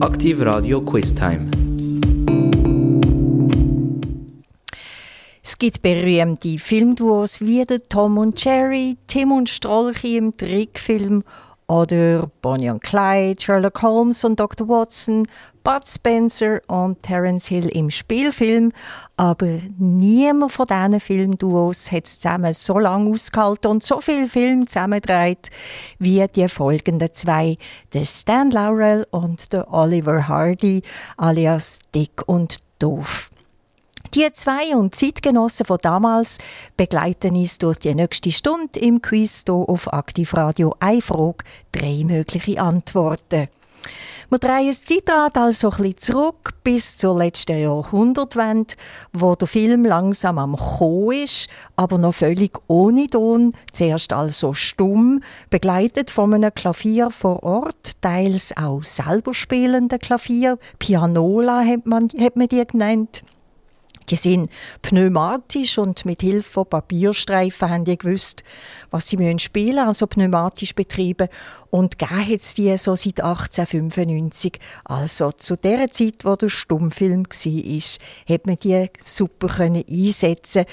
Aktiv Radio Quiz Time. Es gibt berühmte Filmduos wie der Tom und Jerry, Tim und Strolchi im Trickfilm oder Bonnie und Clyde, Sherlock Holmes und Dr. Watson, Bud Spencer und Terence Hill im Spielfilm. Aber niemand von diesen Filmduos hat zusammen so lange ausgehalten und so viele Filme zusammengedreht wie die folgenden zwei. Der Stan Laurel und der Oliver Hardy alias Dick und Doof. Die zwei und Zeitgenossen von damals begleiten uns durch die nächste Stunde im Quiz hier auf Aktivradio. Eine Frage, drei mögliche Antworten. Wir drehen das Zeitrad also ein bisschen zurück bis zur letzten Jahrhundertwende, wo der Film langsam am Kommen ist, aber noch völlig ohne Ton, zuerst also stumm, begleitet von einem Klavier vor Ort, teils auch selber spielende Klavier, Pianola hat man, hat man die genannt. Die sind pneumatisch und mit Hilfe von Papierstreifen haben die gewusst, was sie müssen spielen, also pneumatisch betrieben. Und gegeben hat es die so seit 1895. Also zu der Zeit, wo der Stummfilm war, hat man die super einsetzen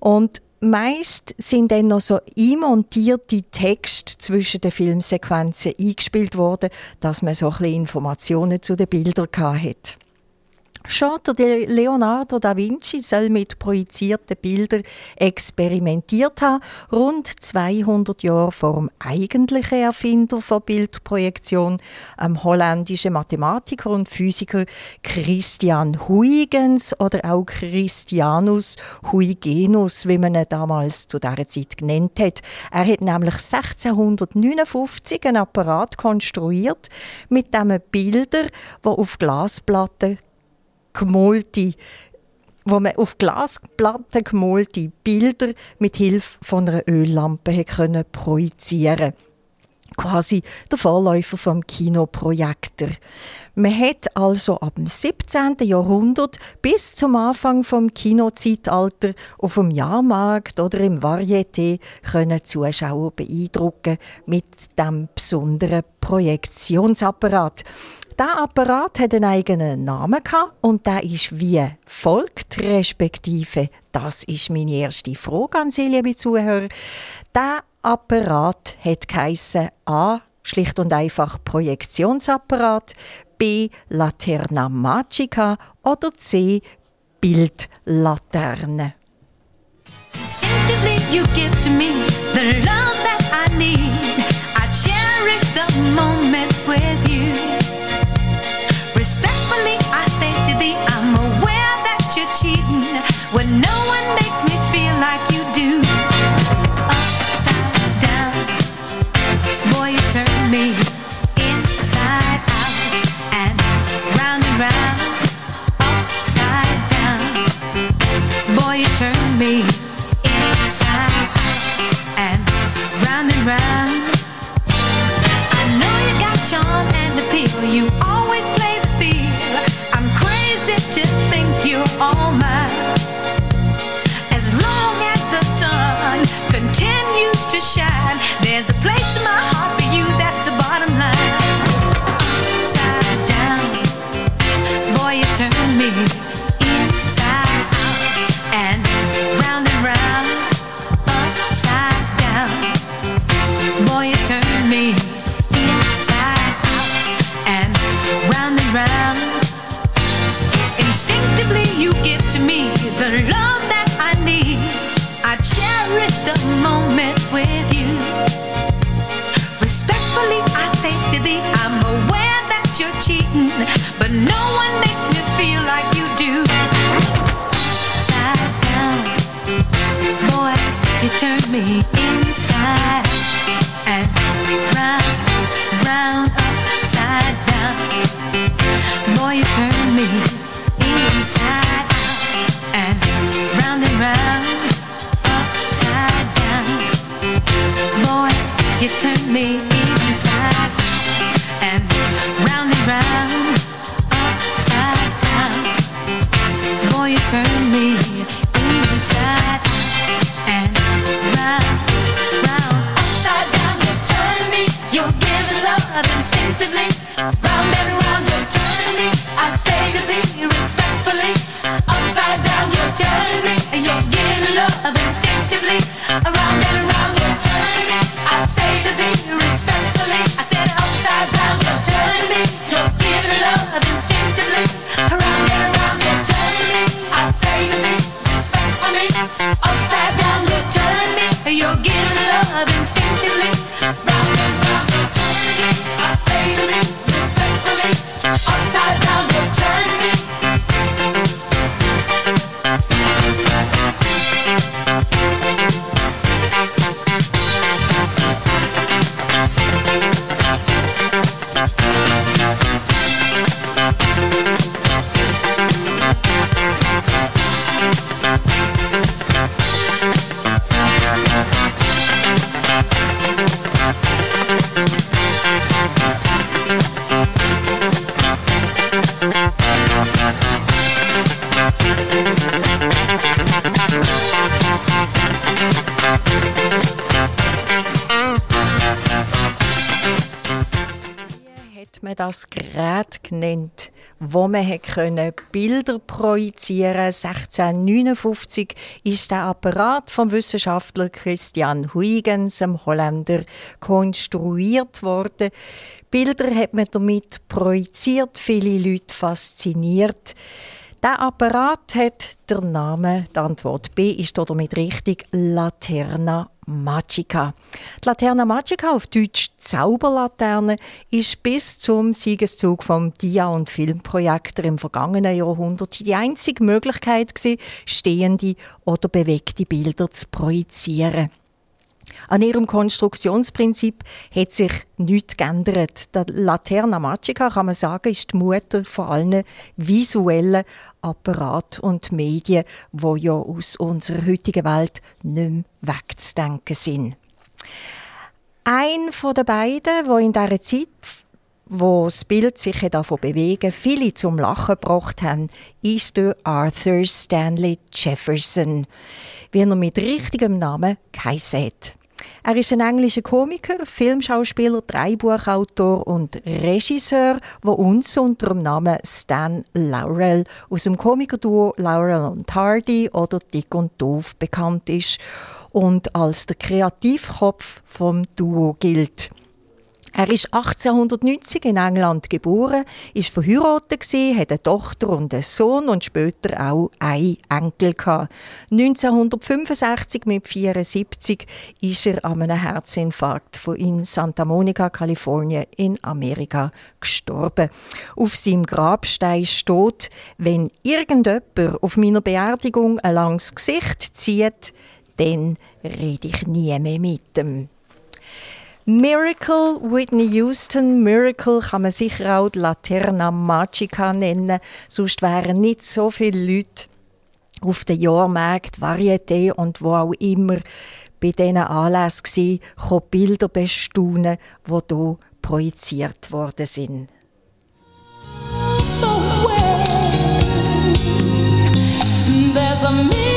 Und Meist sind dann noch so einmontierte Texte zwischen den Filmsequenzen eingespielt worden, dass man so ein bisschen Informationen zu den Bildern hatte. Schon der Leonardo da Vinci soll mit projizierten Bildern experimentiert haben, rund 200 Jahre vor dem eigentlichen Erfinder von Bildprojektion, einem holländischen Mathematiker und Physiker Christian Huygens oder auch Christianus Huygenus, wie man ihn damals zu dieser Zeit genannt hat. Er hat nämlich 1659 einen Apparat konstruiert, mit dem Bilder, die auf Glasplatten gemalte wo man auf Glasplatten gemalte Bilder mit Hilfe von einer Öllampe können projizieren quasi der Vorläufer vom Kinoprojektor. Man hat also ab dem 17. Jahrhundert bis zum Anfang vom Kinozeitalter auf dem Jahrmarkt oder im Varieté können Zuschauer beeindrucken mit dem besonderen Projektionsapparat. Der Apparat hat einen eigenen Namen und der ist wie folgt, respektive, das ist meine erste Frage an Sie, liebe Zuhörer. Der Apparat hat geheissen A. Schlicht und einfach Projektionsapparat, B. Laterna Magica oder C. Bildlaterne. Instinctively you give to me the love that I need. instinctively man können Bilder projizieren konnte. 1659 ist der Apparat vom Wissenschaftler Christian Huygens, einem Holländer, konstruiert worden. Bilder hat man damit projiziert, viele Leute fasziniert. Der Apparat hat der Name, die Antwort B ist damit richtig, Laterna Magica. Die Laterna Magica, auf Deutsch Zauberlaterne, ist bis zum Siegeszug vom Dia- und Filmprojektor im vergangenen Jahrhundert die einzige Möglichkeit gewesen, stehende oder bewegte Bilder zu projizieren. An ihrem Konstruktionsprinzip hat sich nichts geändert. Die Laterna Magica, kann man sagen, ist die Mutter von allen visuellen Apparaten und Medien, die ja aus unserer heutigen Welt nicht mehr wegzudenken sind. Ein von den beiden, wo in dieser Zeit wo das Bild sich davon bewegen, viele zum Lachen gebracht haben, ist der Arthur Stanley Jefferson, wie er mit richtigem Namen geheißen hat. Er ist ein englischer Komiker, Filmschauspieler, Dreibuchautor und Regisseur, der uns unter dem Namen Stan Laurel aus dem Komikerduo Laurel und Hardy oder Dick und Doof bekannt ist und als der Kreativkopf vom Duo gilt. Er ist 1890 in England geboren, ist verheiratet hat eine Tochter und einen Sohn und später auch einen Enkel 1965 mit 74 ist er an einem Herzinfarkt in Santa Monica, Kalifornien in Amerika gestorben. Auf seinem Grabstein steht: Wenn irgendjemand auf meiner Beerdigung ein langes Gesicht zieht, dann rede ich nie mehr mit ihm. Miracle, Whitney Houston, Miracle kann man sicher auch die Laterna Magica nennen, sonst wären nicht so viele Leute auf den Jahrmärkten, Varieté und wo auch immer bei diesen Anlässen waren, Bilder bestaunen, die hier projiziert worden sind. There's a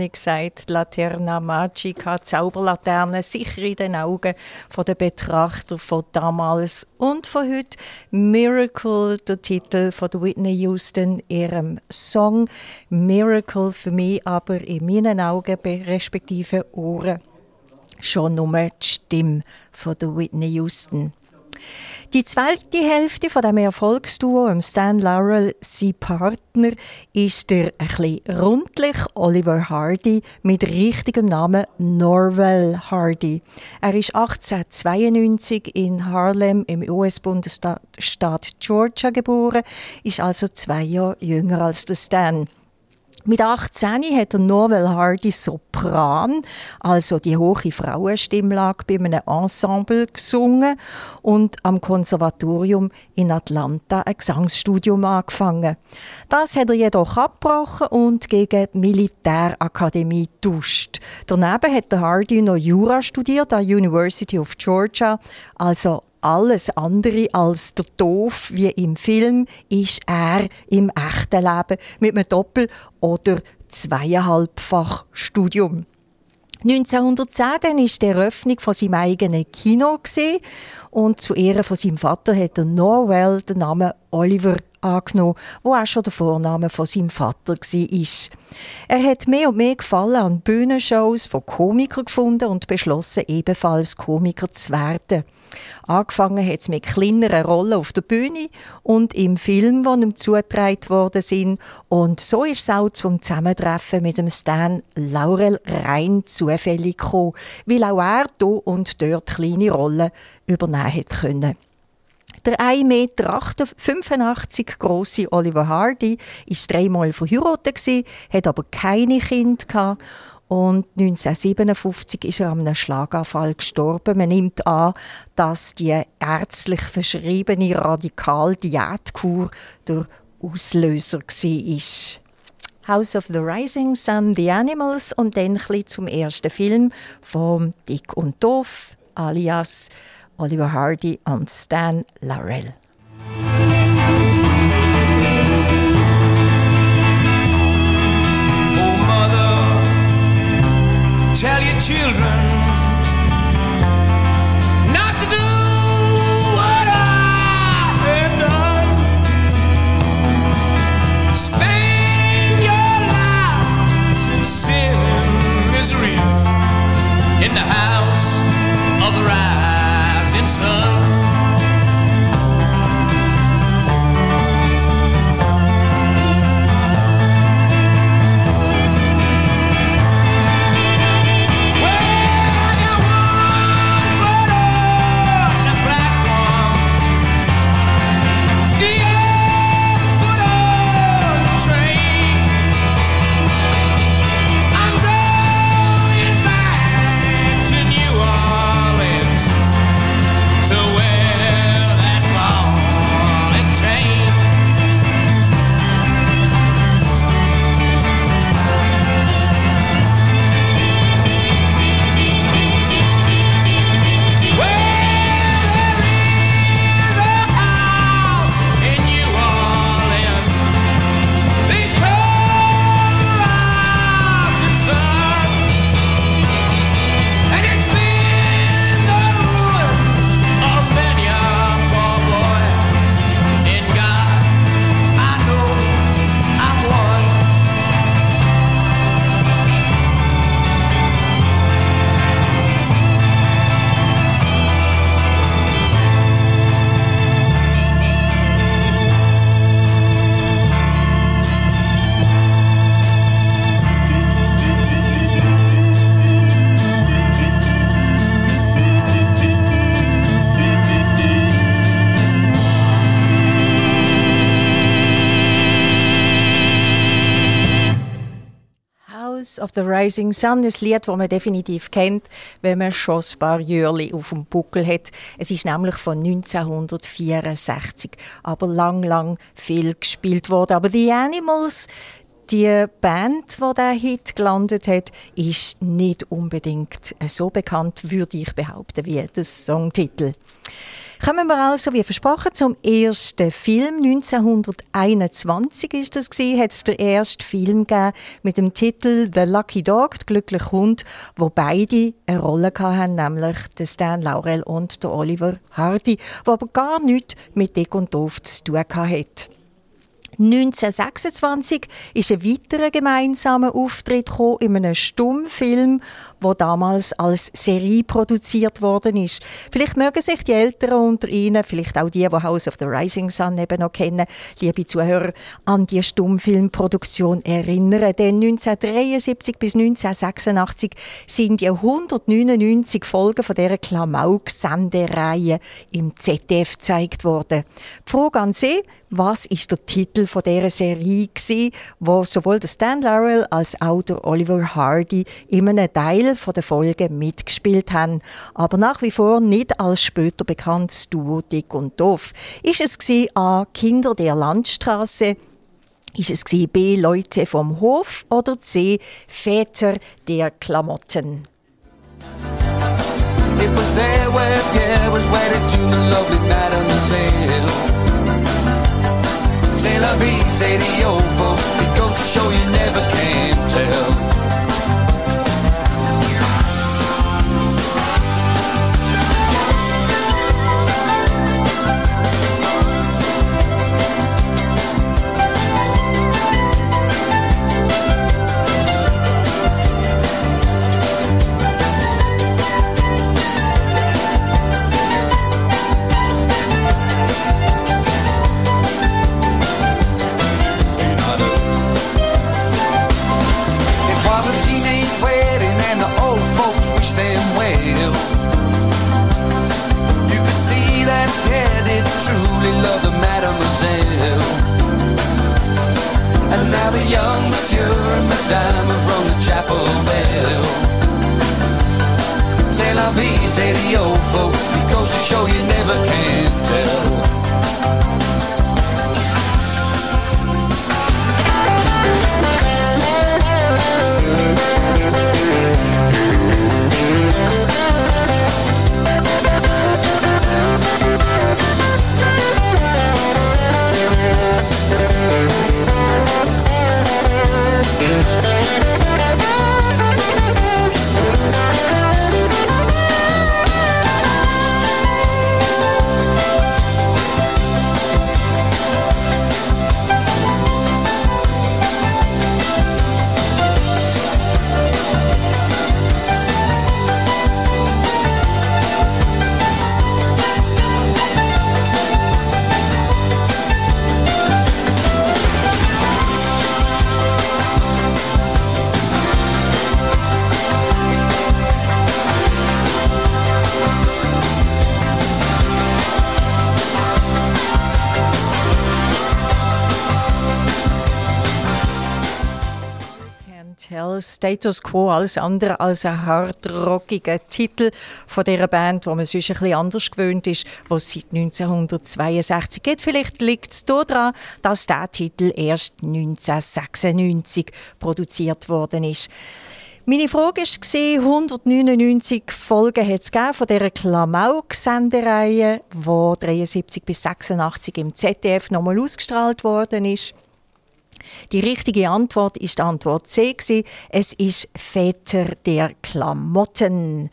Ich gesagt, Laterna Magica, Zauberlaterne, sicher in den Augen der Betrachter von damals und von heute. Miracle, der Titel von Whitney Houston, ihrem Song. Miracle für mich aber in meinen Augen, respektive Ohren, schon nur die Stimme von Whitney Houston. Die zweite Hälfte von dem Erfolgsduo, Stan Laurel, sein Partner, ist der ein rundlich Oliver Hardy mit richtigem Namen Norval Hardy. Er ist 1892 in Harlem im US-Bundesstaat Georgia geboren, ist also zwei Jahre jünger als der Stan. Mit 18 hat er Novel Hardy Sopran, also die hohe Frauenstimmlage, bei einem Ensemble gesungen und am Konservatorium in Atlanta ein Gesangsstudium angefangen. Das hat er jedoch abgebrochen und gegen die Militärakademie getauscht. Daneben hat Hardy noch Jura studiert an der University of Georgia, also alles andere als der Doof wie im Film ist er im echten Leben mit einem Doppel- oder zweieinhalbfach Studium. 1910 dann ist die Eröffnung von seinem eigenen Kino und zu Ehren von seinem Vater hat er Norwell den Namen Oliver angenommen, wo auch schon der Vorname von seinem Vater war. Er hat mehr und mehr Gefallen an Bühnenshows von Komikern gefunden und beschlossen, ebenfalls Komiker zu werden. Angefangen hat es mit kleineren Rollen auf der Bühne und im Film, die ihm zugetragen worden sind. Und so ist es auch zum Zusammentreffen mit dem Stan Laurel rein zufällig gekommen, weil auch er hier und dort kleine Rollen übernehmen konnte. Der 1,85 Meter große Oliver Hardy war dreimal verheiratet, hat aber keine Kinder und 1957 ist er an einem Schlaganfall gestorben. Man nimmt an, dass die ärztlich verschriebene Radikal-Diätkur der Auslöser war. House of the Rising Sun, The Animals und dann ein zum ersten Film von Dick und Doof, alias Oliver Hardy und Stan Laurel. Oh, mother, tell your children of the Rising Sun, ein Lied, das man definitiv kennt, wenn man schon ein paar Jahre auf dem Buckel hat. Es ist nämlich von 1964, aber lang, lang viel gespielt worden. Aber The Animals, die Band, die der Hit gelandet hat, ist nicht unbedingt so bekannt, würde ich behaupten, wie der Songtitel. Kommen wir also, wie versprochen, zum ersten Film. 1921 ist das gewesen, hat es den ersten Film gegeben mit dem Titel The Lucky Dog, der glückliche Hund, wo beide eine Rolle hatten, nämlich der Stan Laurel und der Oliver Hardy, wo aber gar nichts mit Dick und Doof zu tun hatten. 1926 ist ein weiterer gemeinsamer Auftritt in einem Stummfilm, der damals als Serie produziert worden ist. Vielleicht mögen sich die Älteren unter Ihnen, vielleicht auch die, die House of the Rising Sun eben noch kennen, liebe Zuhörer, an die Stummfilmproduktion erinnern. Denn 1973 bis 1986 sind die 199 Folgen von dieser Klamauk-Sendereihe im ZDF gezeigt worden. Die Frage an Sie, was ist der Titel von dieser Serie gewesen, wo sowohl der Stan Laurel als auch der Oliver Hardy in einem Teil der Folge mitgespielt haben, aber nach wie vor nicht als später bekanntes Duo Dick und Doof. Ist es A. Kinder der Landstraße, ist es B. Leute vom Hof oder C. Väter der Klamotten? It was there where Pierre was wedded to the lovely. C'est vie, the old. It goes to show you never Status Quo alles andere als ein hardrockiger Titel von dieser Band, wo man sonst ein bisschen anders gewöhnt ist, was seit 1962 gibt. Vielleicht liegt es daran, dass der Titel erst 1996 produziert worden ist. Meine Frage war, 199 Folgen hat es von dieser Klamauk-Sendereihe, die 73 bis 86 im ZDF nochmal ausgestrahlt worden ist. Die richtige Antwort ist Antwort C. Es ist Väter der Klamotten.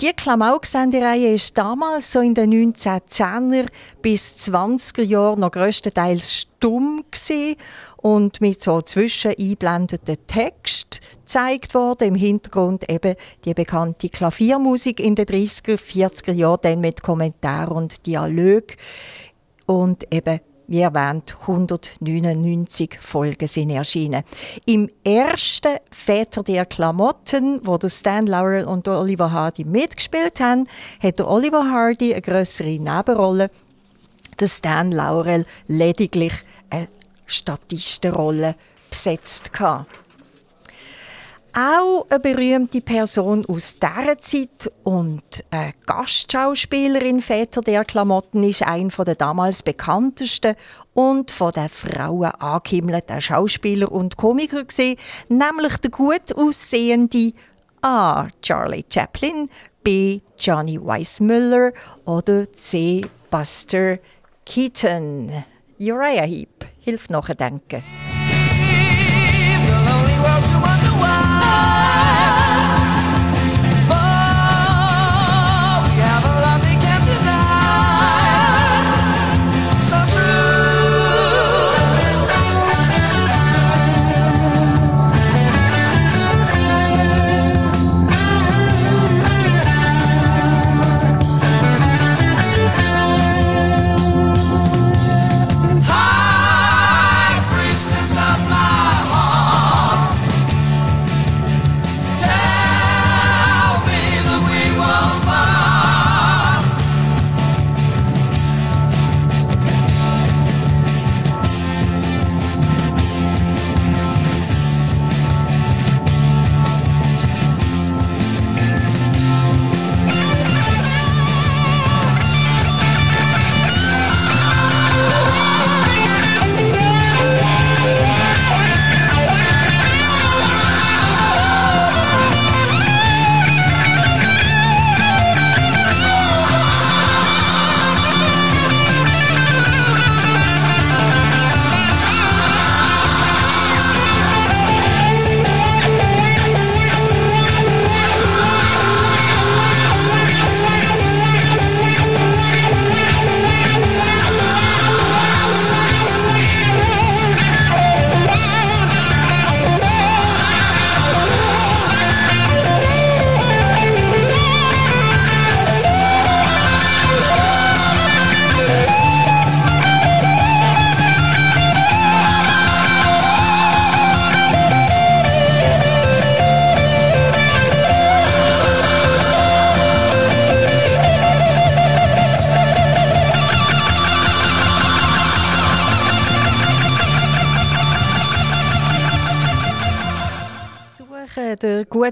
Die Klamauk-Sendereihe ist damals so in den 1910er bis 20er Jahren noch größtenteils stumm und mit so zwischen Text gezeigt worden. Im Hintergrund eben die bekannte Klaviermusik in den 30er, 40er Jahren, dann mit Kommentar und Dialog und eben wie erwähnt, 199 Folgen sind erschienen. Im ersten Väter der Klamotten, wo der Stan Laurel und Oliver Hardy mitgespielt haben, hat der Oliver Hardy eine größere Nebenrolle, der Stan Laurel lediglich eine Statistenrolle besetzt. Hatte. Auch eine berühmte Person aus dieser Zeit und eine Gastschauspielerin Väter der Klamotten ist ein der damals bekanntesten und von den Frauen angehimmelten Schauspieler und Komiker gewesen, nämlich der gut aussehende A. Charlie Chaplin, B. Johnny Weissmuller oder C. Buster Keaton. Uriah Heep hilft nachdenken. der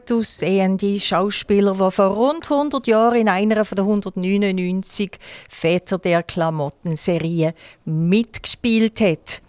gut aussehende Schauspieler, der vor rund 100 Jahren in einer von der 199 Väter der Klamottenserie mitgespielt hat.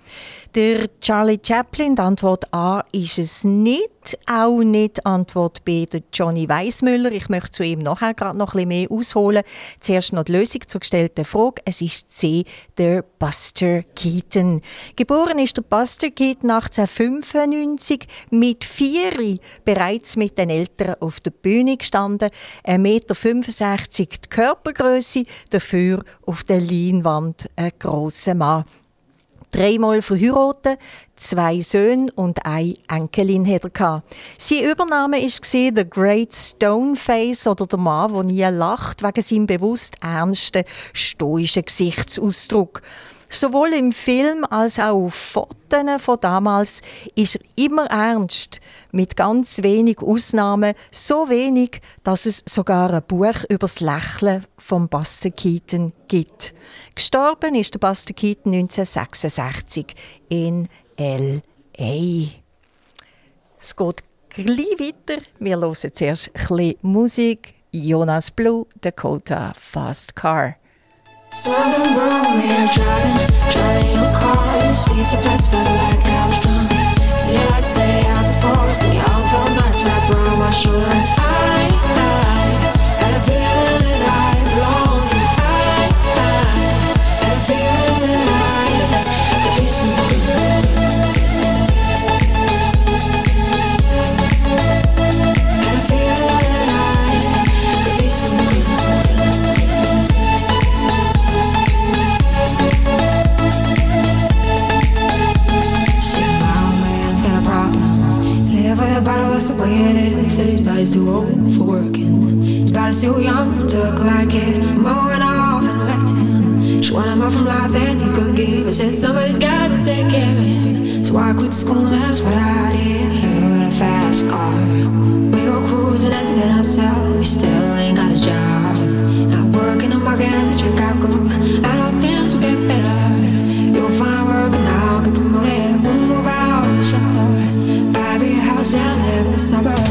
Der Charlie Chaplin, die Antwort A ist es nicht. Auch nicht Antwort B, der Johnny Weissmüller. Ich möchte zu ihm nachher gerade noch ein bisschen mehr ausholen. Zuerst noch die Lösung zur gestellten Frage. Es ist C, der Buster Keaton. Geboren ist der Buster Keaton 1895 mit vier bereits mit den Eltern auf der Bühne gestanden. 1,65 Meter die Körpergröße, dafür auf der Leinwand ein grosser Mann dreimal verheiratet, zwei Söhne und eine Enkelin hatte er. Sein Übername war The Great Stoneface oder der Mann, der nie lacht, wegen seinem bewusst ernsten, stoischen Gesichtsausdruck. Sowohl im Film als auch auf Fotos von damals ist er immer ernst, mit ganz wenig Ausnahmen, so wenig, dass es sogar ein Buch über das Lächeln von Buster Keaton gibt. Gestorben ist der Buster Keaton 1966 in L.A. Es geht gleich weiter. Wir hören zuerst ein bisschen Musik. Jonas Blue, Dakota Fast Car. We are driving, driving your car. You so fast, felt like I was drunk. See lights stay out before us, around my shoulder. Bottle, that's the way it is. Said his body's too old for working. His body's too young to look like his. Mama went off and left him. She wanted more from life than he could give. I said somebody's got to take care of him. So I quit school, and that's what I did. He rode a fast car. We go cruising, entertain ourselves. We still ain't got a job. Not working the market as a Chicago. I don't think we'll get better. House and live in the suburbs.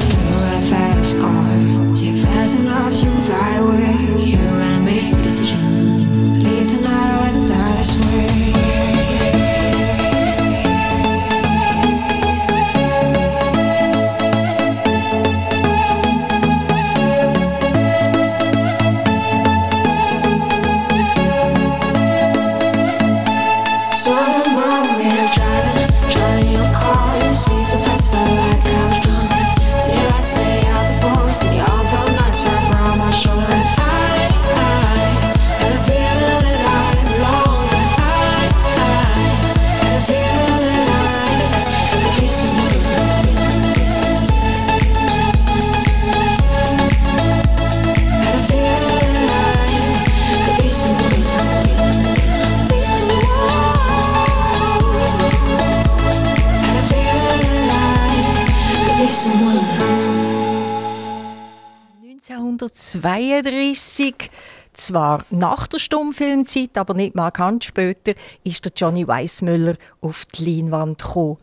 Zwar nach der Stummfilmzeit, aber nicht markant später, ist der Johnny Weissmüller auf die Leinwand gekommen.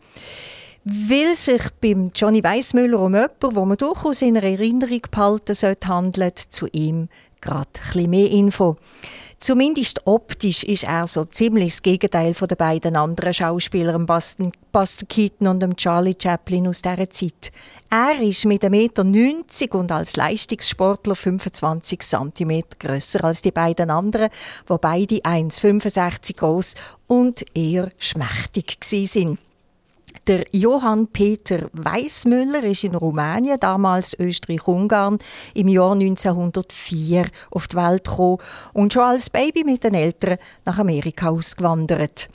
Weil sich beim Johnny Weissmüller um jemanden, wo man durchaus in Erinnerung behalten sollte, handelt, zu ihm gerade ein mehr Info. Zumindest optisch ist er so ziemlich das Gegenteil von den beiden anderen Schauspielern, Buster, Buster Keaton und Charlie Chaplin aus dieser Zeit. Er ist mit 1,90 Meter und als Leistungssportler 25 cm grösser als die beiden anderen, wo beide 1,65 groß und eher schmächtig sind. Der Johann Peter Weissmüller ist in Rumänien, damals Österreich-Ungarn, im Jahr 1904 auf die Welt gekommen und schon als Baby mit den Eltern nach Amerika ausgewandert.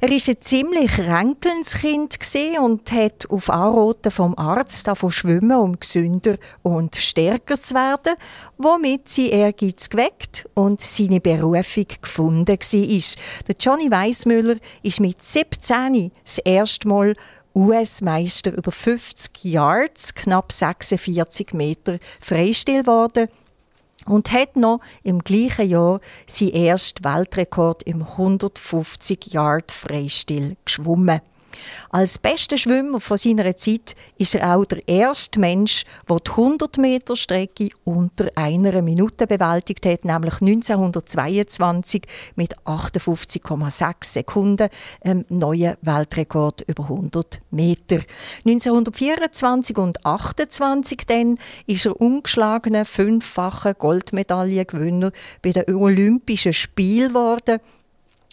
Er ist ein ziemlich ränkelndes Kind und hat auf Anraten vom Arzt davon schwimmen, um gesünder und stärker zu werden, womit sie Ehrgeiz geweckt und seine Berufung gefunden war. Der Johnny Weissmüller ist mit 17 das erste Mal US-Meister über 50 Yards, knapp 46 Meter Freistil geworden und hat noch im gleichen Jahr seinen ersten Weltrekord im 150 Yard Freistil geschwommen. Als bester Schwimmer von seiner Zeit ist er auch der erste Mensch, der die 100 Meter Strecke unter einer Minute bewältigt hat, nämlich 1922 mit 58,6 Sekunden, einem neuen Weltrekord über 100 Meter. 1924 und 1928 dann ist er ungeschlagener fünffacher Goldmedaillengewinner bei den Olympischen Spielen geworden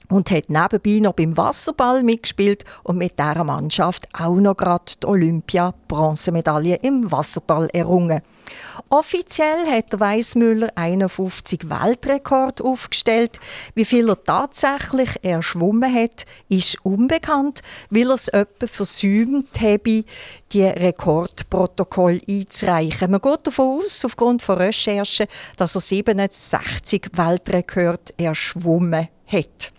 und hat nebenbei noch beim Wasserball mitgespielt und mit dieser Mannschaft auch noch gerade die Olympia-Bronzemedaille im Wasserball errungen. Offiziell hat der Weissmüller 51 Weltrekord aufgestellt. Wie viel er tatsächlich erschwommen hat, ist unbekannt, weil er es etwa versäumt habe, die Rekordprotokoll einzureichen. Man geht davon aus, aufgrund von Recherchen, dass er 67 Weltrekord erschwommen hat.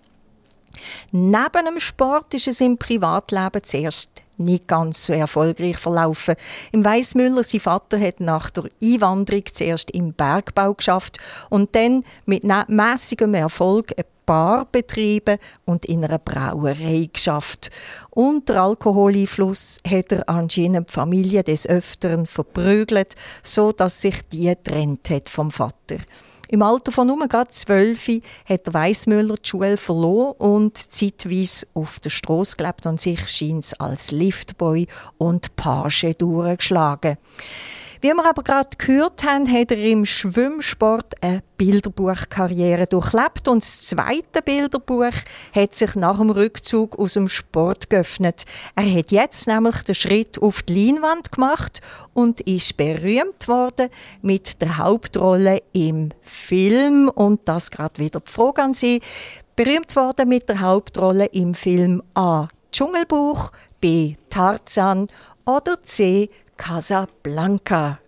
Neben dem Sport ist es im Privatleben zuerst nicht ganz so erfolgreich verlaufen. Im Weissmüller, sein Vater hat nach der Einwanderung zuerst im Bergbau geschafft und dann mit mäßigem Erfolg ein Bar betrieben und in einer Brauerei geschafft. Unter Alkoholeinfluss hat er anscheinend die Familie des Öfteren verprügelt, so dass sich die getrennt hat vom Vater. Im Alter von nur zwölf hat Weissmüller die Schule verloren und zeitweise auf der Straße gelebt und sich scheint als Liftboy und Page durchgeschlagen. Wie wir aber gerade gehört haben, hat er im Schwimmsport eine Bilderbuchkarriere durchlebt und das zweite Bilderbuch hat sich nach dem Rückzug aus dem Sport geöffnet. Er hat jetzt nämlich den Schritt auf die Leinwand gemacht und ist berühmt worden mit der Hauptrolle im Film und das gerade wieder die Frage an Sie. Berühmt worden mit der Hauptrolle im Film A. Dschungelbuch, B. Tarzan oder C. Casablanca.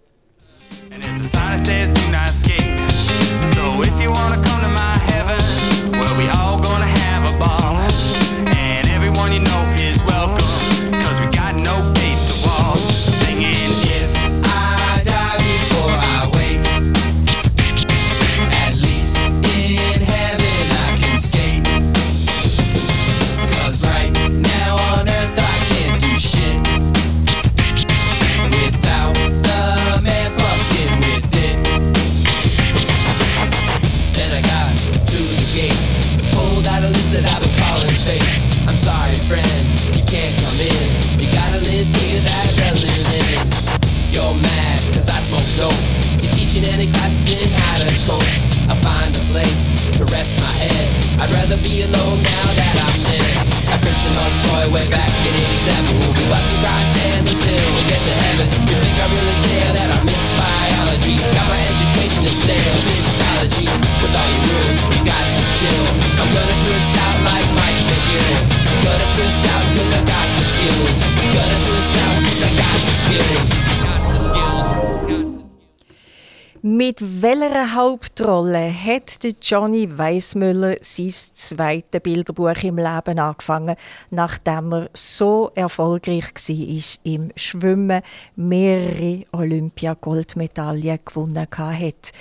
hope Hauptrolle hat Johnny Weissmüller sein zweites Bilderbuch im Leben angefangen, nachdem er so erfolgreich war im Schwimmen, mehrere Olympiagoldmedaillen gewonnen hat?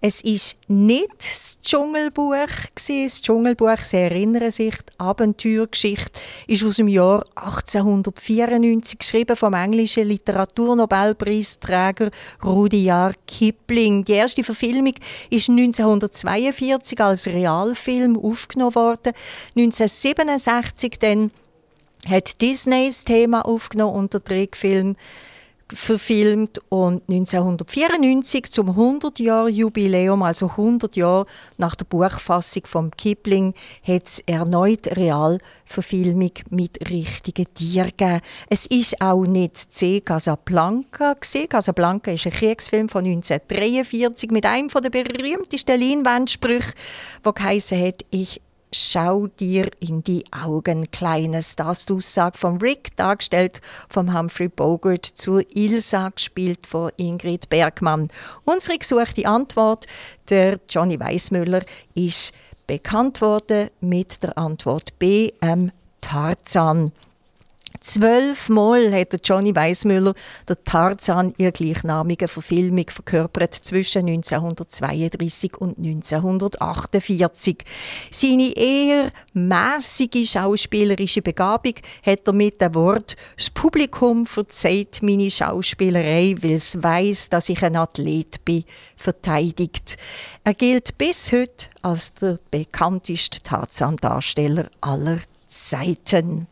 Es ist nicht das Dschungelbuch. Das Dschungelbuch, Sie erinnern sich, die Abenteuergeschichte, ist aus dem Jahr 1894 geschrieben vom englischen Literaturnobelpreisträger Rudyard Kipling. Die erste Verfilmung ist 1942 als Realfilm aufgenommen worden. 1967 dann hat Disney das Thema aufgenommen unter Trickfilm verfilmt und 1994 zum 100-Jahr-Jubiläum, also 100 Jahre nach der Buchfassung von Kipling, hat es erneut Realverfilmung mit richtigen Tieren gegeben. Es ist auch nicht C. Casablanca gewesen. Casablanca ist ein Kriegsfilm von 1943 mit einem der berühmtesten Leinwandsprüche, der geheißen hat, ich Schau dir in die Augen, Kleines. Das Aussage von Rick, dargestellt von Humphrey Bogart, zur Ilsa, gespielt von Ingrid Bergmann. Unsere gesuchte Antwort, der Johnny Weissmüller, ist bekannt worden mit der Antwort B. Tarzan. Zwölfmal hat Johnny Weissmüller der Tarzan ihre gleichnamige Verfilmung verkörpert zwischen 1932 und 1948. Seine eher mäßige schauspielerische Begabung hat er mit dem Wort «Das Publikum verzeiht meine Schauspielerei, weil es weiß, dass ich ein Athlet bin» verteidigt. Er gilt bis heute als der bekannteste Tarzan-Darsteller aller Zeiten.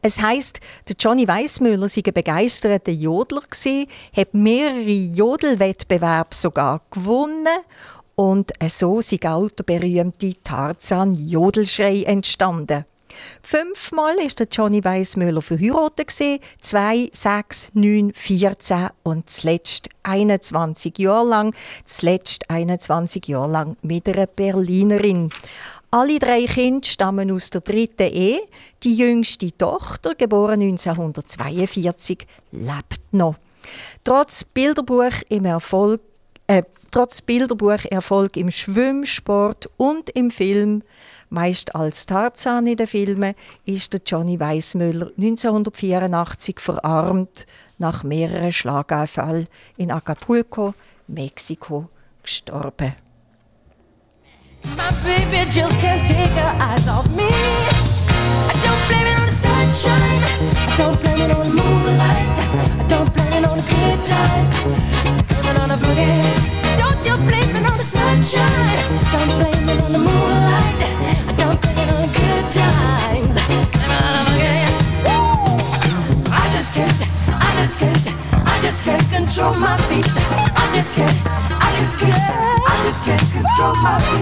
Es heißt, der Johnny Weissmüller sei ein begeisterter Jodler gewesen, hat mehrere Jodelwettbewerbe sogar gewonnen und so sei auch der berühmte Tarzan Jodelschrei entstanden. Fünfmal ist der Johnny Weissmüller verheiratet gewesen, zwei, sechs, neun, vierzehn und zuletzt 21 Jahre lang, zuletzt 21 Jahre lang mit einer Berlinerin. Alle drei Kinder stammen aus der dritten Ehe. Die jüngste Tochter, geboren 1942, lebt noch. Trotz Bilderbuch im Erfolg, äh, trotz Bilderbucherfolg im Schwimmsport und im Film, meist als Tarzan in den Filmen, ist der Johnny Weissmüller 1984 verarmt nach mehreren Schlaganfällen in Acapulco, Mexiko, gestorben. My baby just can't take her eyes off me. I don't blame it on the sunshine. I don't blame it on the moonlight. I don't blame it on the good times. It on the boogie. Don't you blame it on the sunshine. Don't blame it on the moonlight. I don't blame it on the good times. It on the boogie. I just can't. I just can't. I just can't control my feet. I just can't. I just can't, I just can't control my feet.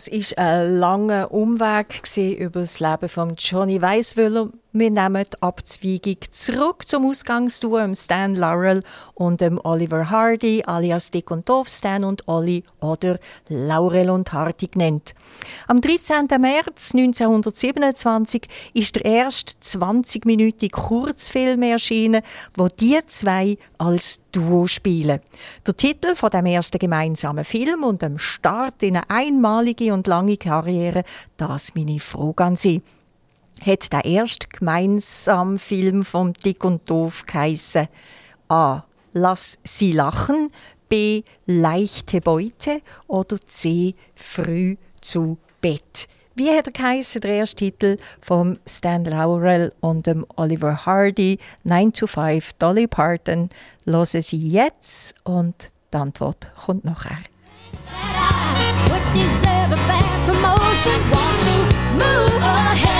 Das ist ein langer Umweg über das Leben von Johnny Weiswiller. Wir nehmen die Abzweigung zurück zum Ausgangsduo Stan Laurel und dem Oliver Hardy, alias Dick und Doof Stan und Olli oder Laurel und Hardy genannt. Am 13. März 1927 ist der erste 20-minütige Kurzfilm erschienen, wo die zwei als Duo spielen. Der Titel von dem ersten gemeinsamen Film und dem Start in eine einmalige und lange Karriere, das meine Frage an Sie hat der erste gemeinsame Film vom Dick und Doof geheissen. A. Lass sie lachen. B. Leichte Beute. Oder C. Früh zu Bett. Wie hat er geheissen, der erste Titel vom Stan Laurel und dem Oliver Hardy, 9 to 5, Dolly Parton. Hören Sie jetzt und die Antwort kommt nachher. move ahead the boss won't seem to let me.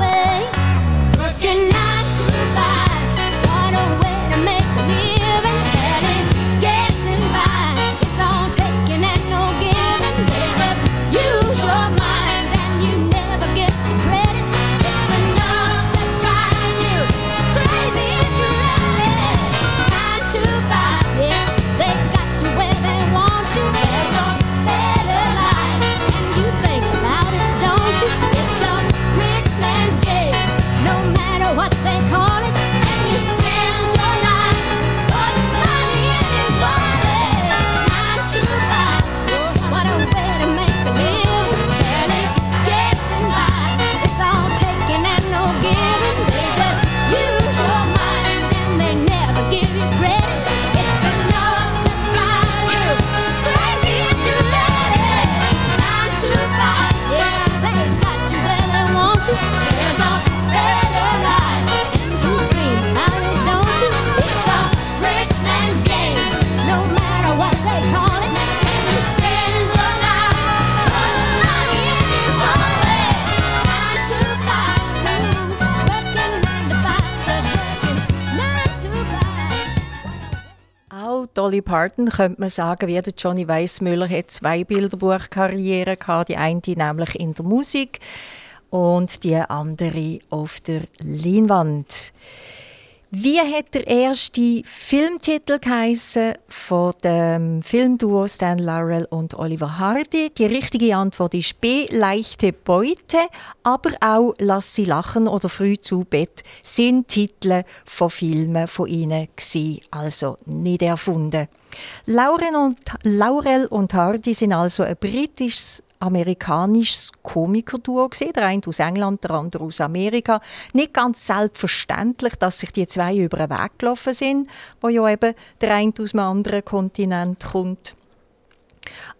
can Dolly Parton könnte man sagen, wie der Johnny Weissmüller hat zwei Bilderbuchkarrieren gehabt, die eine nämlich in der Musik und die andere auf der Leinwand. Wie hat der erste Filmtitel geheißen von dem Filmduo Stan Laurel und Oliver Hardy? Die richtige Antwort ist B. Leichte Beute, aber auch Lass sie lachen oder Früh zu Bett sind Titel von Filmen von ihnen gewesen, also nicht erfunden. Laurel und, Laurel und Hardy sind also ein britisches amerikanisches Komikerduo gesehen, der eine aus England, der andere aus Amerika. Nicht ganz selbstverständlich, dass sich die zwei über den Weg gelaufen sind, wo ja eben der eine aus einem anderen Kontinent kommt.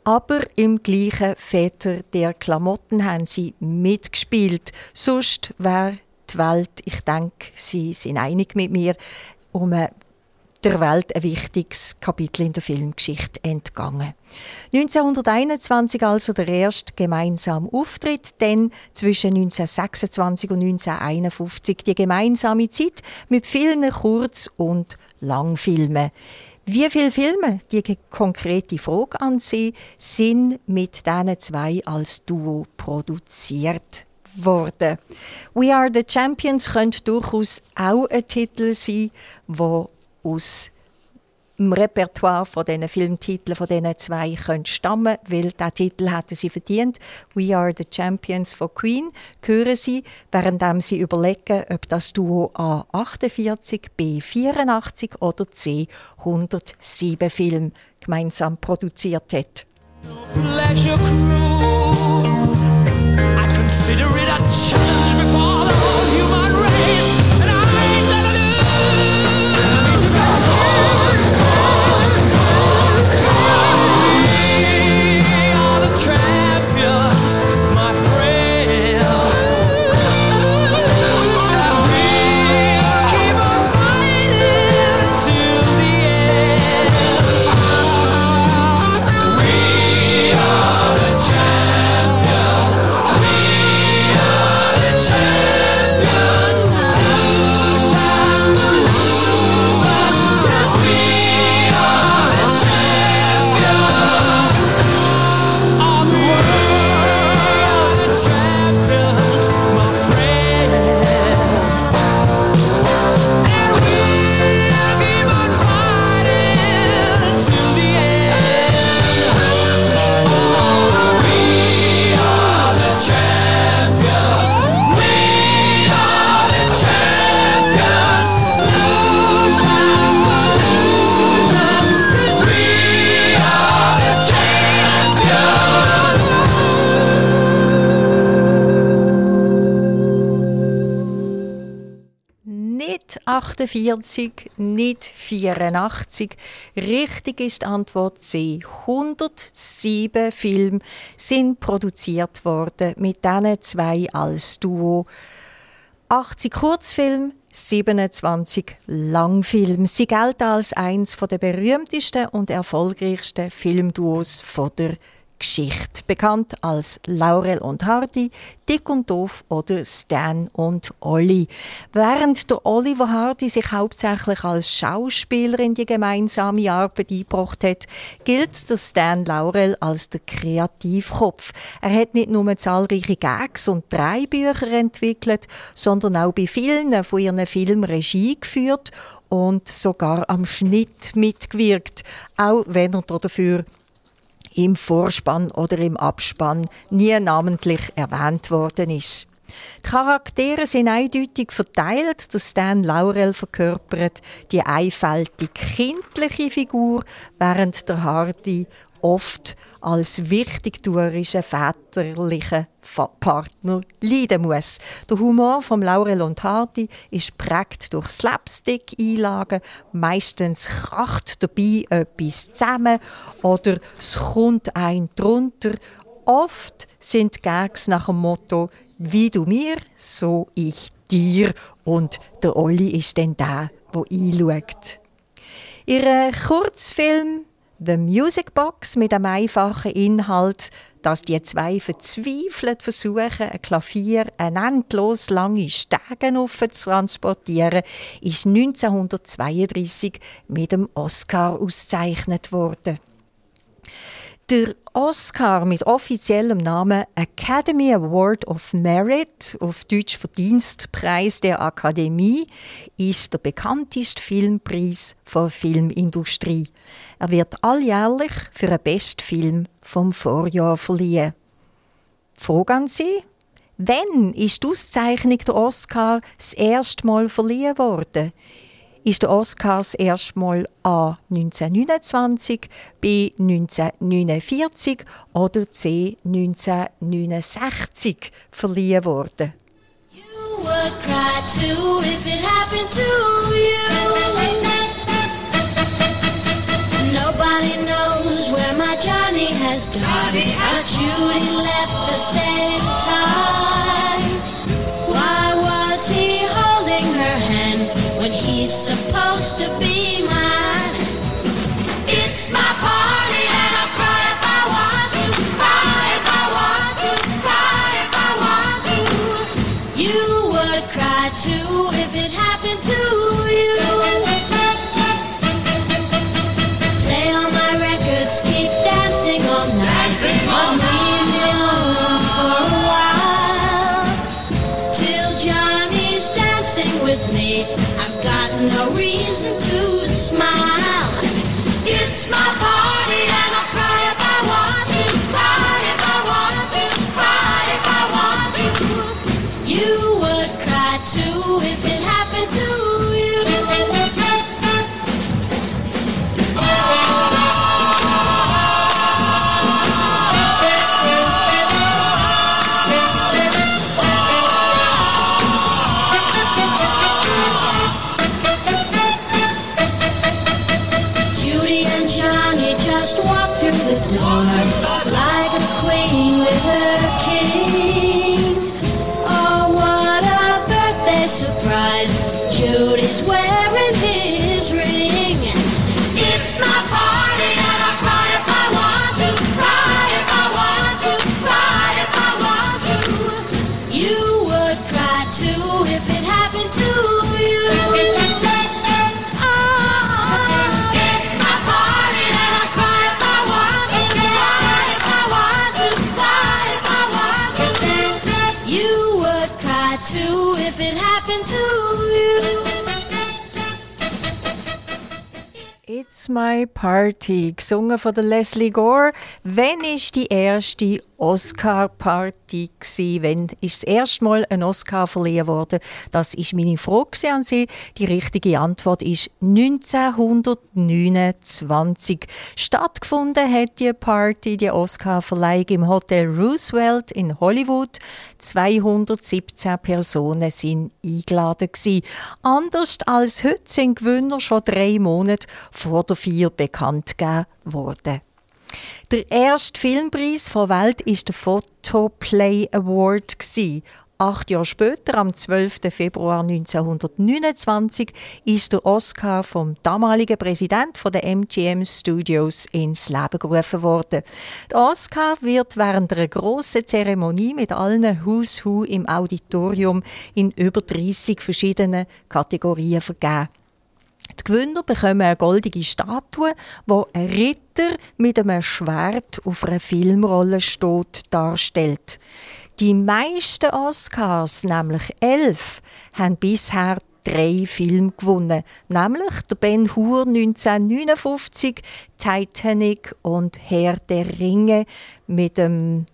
Aber im gleichen Väter der Klamotten haben sie mitgespielt. Sonst wäre die Welt, ich denke, Sie sind einig mit mir, um eine der Welt ein wichtiges Kapitel in der Filmgeschichte entgangen. 1921 also der erste gemeinsame Auftritt, dann zwischen 1926 und 1951 die gemeinsame Zeit mit vielen Kurz- und Langfilmen. Wie viele Filme, die konkrete Frage an Sie, sind mit diesen zwei als Duo produziert worden? We Are the Champions könnte durchaus auch ein Titel sein, wo aus dem Repertoire von diesen Filmtiteln von diesen zwei können stammen weil der Titel hätten sie verdient. We Are the Champions von Queen hören sie, während sie überlegen, ob das Duo A 48, B 84 oder C 107 Film gemeinsam produziert hat. Pleasure 48, nicht 84. Richtig ist Antwort C. 107 Filme sind produziert worden, mit diesen zwei als Duo. 80 Kurzfilme, 27 Langfilme. Sie gelten als eines der berühmtesten und erfolgreichsten Filmduos der Geschichte, bekannt als Laurel und Hardy, Dick und Doof oder Stan und Olli. Während der Oliver Hardy sich hauptsächlich als Schauspieler in die gemeinsame Arbeit eingebracht hat, gilt der Stan Laurel als der Kreativkopf. Er hat nicht nur zahlreiche Gags und drei Bücher entwickelt, sondern auch bei vielen von ihren Filmen Regie geführt und sogar am Schnitt mitgewirkt, auch wenn er dafür im Vorspann oder im Abspann nie namentlich erwähnt worden ist. Die Charaktere sind eindeutig verteilt. Der Stan Laurel verkörpert die einfältig kindliche Figur, während der Hardy oft als wichtigtuerischer väterlicher Partner leiden muss. Der Humor von Laurel und Hardy ist prägt durch Slapstick-Einlagen. Meistens kracht dabei etwas zusammen oder es kommt ein drunter. Oft sind Gags nach dem Motto «Wie du mir, so ich dir» und der Olli ist dann der, der einschaut. Ihr Kurzfilm The Music Box mit einem einfachen Inhalt, dass die zwei verzweifelt versuchen, ein Klavier eine endlos lange Stege zu transportieren, ist 1932 mit dem Oscar ausgezeichnet worden. Der Oscar mit offiziellem Namen Academy Award of Merit, auf Deutsch Verdienstpreis der Akademie, ist der bekannteste Filmpreis der Filmindustrie. Er wird alljährlich für einen Bestfilm vom Vorjahr verliehen. Frage an Sie. Wann ist die Auszeichnung der Oscar das erste Mal verliehen worden? Ist der Oscar das erste Mal A 1929, B 1949 oder C 1969 verliehen worden. You would cry too if it happened to you. Nobody knows where my Johnny has gone, but Judy left the same time. My Party, gesungen von der Leslie Gore. Wenn ist die erste Oscar-Party Wenn ist das erste Mal ein Oscar verliehen worden? Das ist meine Frage an Sie. Die richtige Antwort ist 1929. Stattgefunden hat die Party, die Oscar-Verleihung im Hotel Roosevelt in Hollywood. 217 Personen sind eingeladen gewesen. Anders als heute sind Gewinner schon drei Monate vor der Vier bekannt gegeben worden. Der erste Filmpreis der Welt ist der Photoplay Award. Acht Jahre später, am 12. Februar 1929, ist der Oscar vom damaligen Präsident der MGM Studios ins Leben gerufen worden. Der Oscar wird während einer grossen Zeremonie mit allen Who's Who im Auditorium in über 30 verschiedenen Kategorien vergeben. Die Gewinner bekommen eine goldige Statue, wo ein Ritter mit einem Schwert auf einer Filmrolle steht, darstellt. Die meisten Oscars, nämlich elf, haben bisher drei Filme gewonnen, nämlich der Ben Hur 1959, Titanic und Herr der Ringe mit dem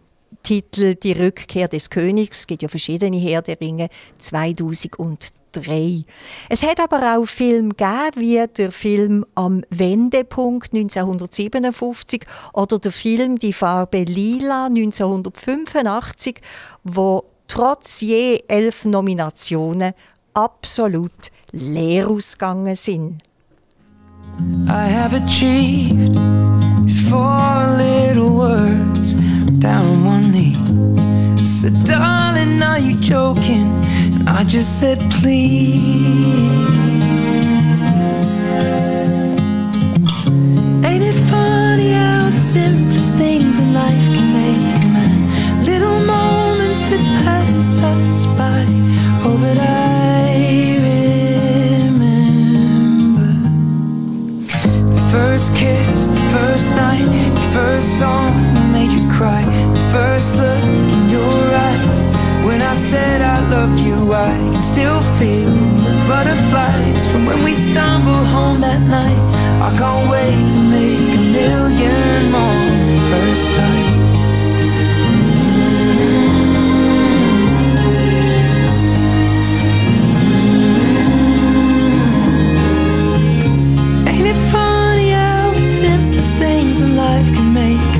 Titel Die Rückkehr des Königs. Es gibt ja verschiedene Herr der Ringe 2003. 3. Es hat aber auch Filme gegeben, wie der Film Am Wendepunkt 1957 oder der Film Die Farbe Lila 1985, wo trotz je elf Nominationen absolut leer ausgegangen sind. I have achieved these four little words down on one knee. Said, darling, are you joking? I just said, please. Ain't it funny how the simplest things in life can make a man? Little moments that pass us by. Oh, but I remember the first kiss, the first night, the first song that made you cry, the first look said I love you, I can still feel the butterflies from when we stumbled home that night. I can't wait to make a million more first times. Ain't it funny how the simplest things in life can make?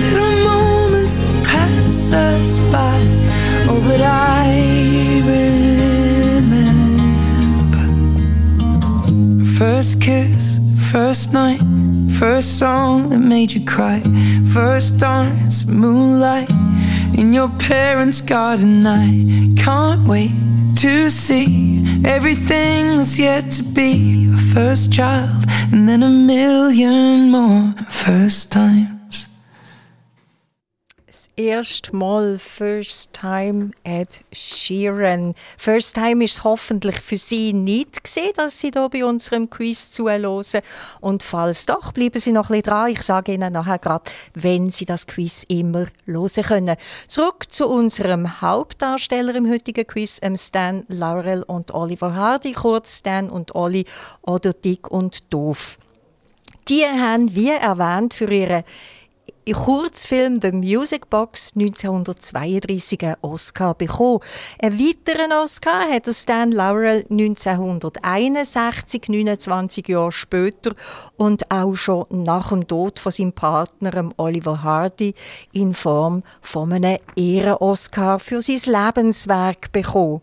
Little moments that pass us by. But I remember. First kiss, first night First song that made you cry. First dance, moonlight In your parents' garden. I can't wait to see Everything that's yet to be. A first child And then a million more. First time erste Mal First Time at Sheeran. First Time ist hoffentlich für Sie nicht gesehen, dass Sie hier bei unserem Quiz zuhören. Und falls doch, bleiben Sie noch ein dran. Ich sage Ihnen nachher gerade, wenn Sie das Quiz immer hören können. Zurück zu unserem Hauptdarsteller im heutigen Quiz, Stan Laurel und Oliver Hardy, kurz Stan und Olli oder Dick und Doof. Die haben, wie erwähnt, für ihre im Kurzfilm The Music Box 1932 einen Oscar bekommen. Einen weiteren Oscar hat Stan Laurel 1961, 29 Jahre später und auch schon nach dem Tod von seinem Partner Oliver Hardy in Form von einem Ehren-Oscar für sein Lebenswerk bekommen.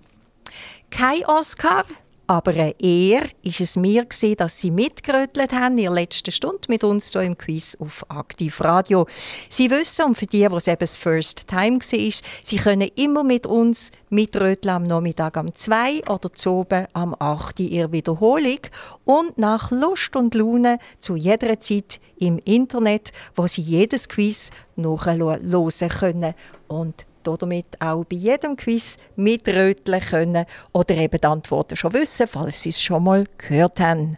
Kein Oscar aber Ehre ist es mir gewesen, dass Sie mitgerötelt haben in der letzten Stunde mit uns hier im Quiz auf Aktiv Radio. Sie wissen, und für die, die es eben das First Time war, Sie können immer mit uns mitröteln am Nachmittag am 2 oder zu oben am 8 in ihrer Wiederholung und nach Lust und Laune zu jeder Zeit im Internet, wo Sie jedes Quiz nachhören können. Und damit auch bei jedem Quiz mitröteln können oder eben die Antworten schon wissen, falls Sie es schon mal gehört haben.